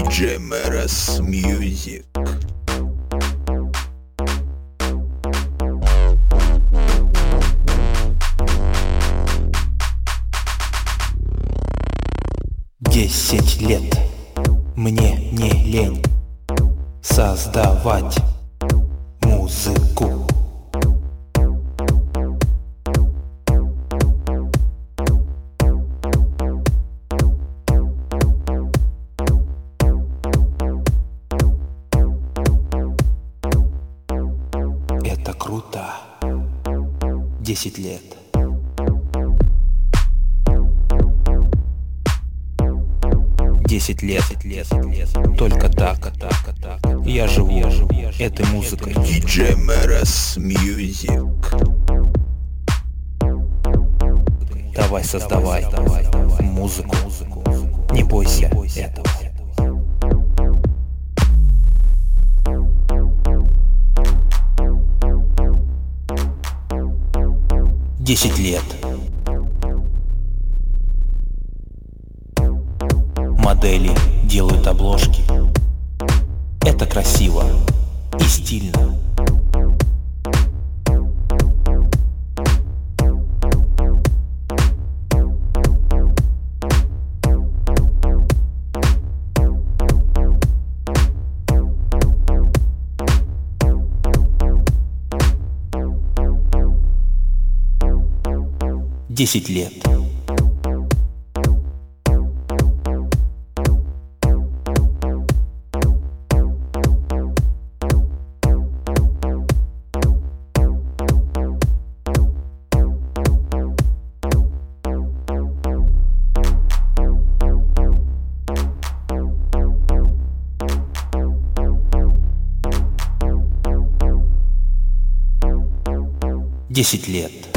DJ Meras. Десять лет мне не лень создавать музыку. Это круто. Десять лет. Десять лет, лет, лет, только так, так, так. Я живу, я живу этой музыкой. DJ Meras Music. Давай создавай музыку. Не бойся этого. Десять лет. Модели делают обложки. Это красиво и стильно. Десять лет. Десять лет.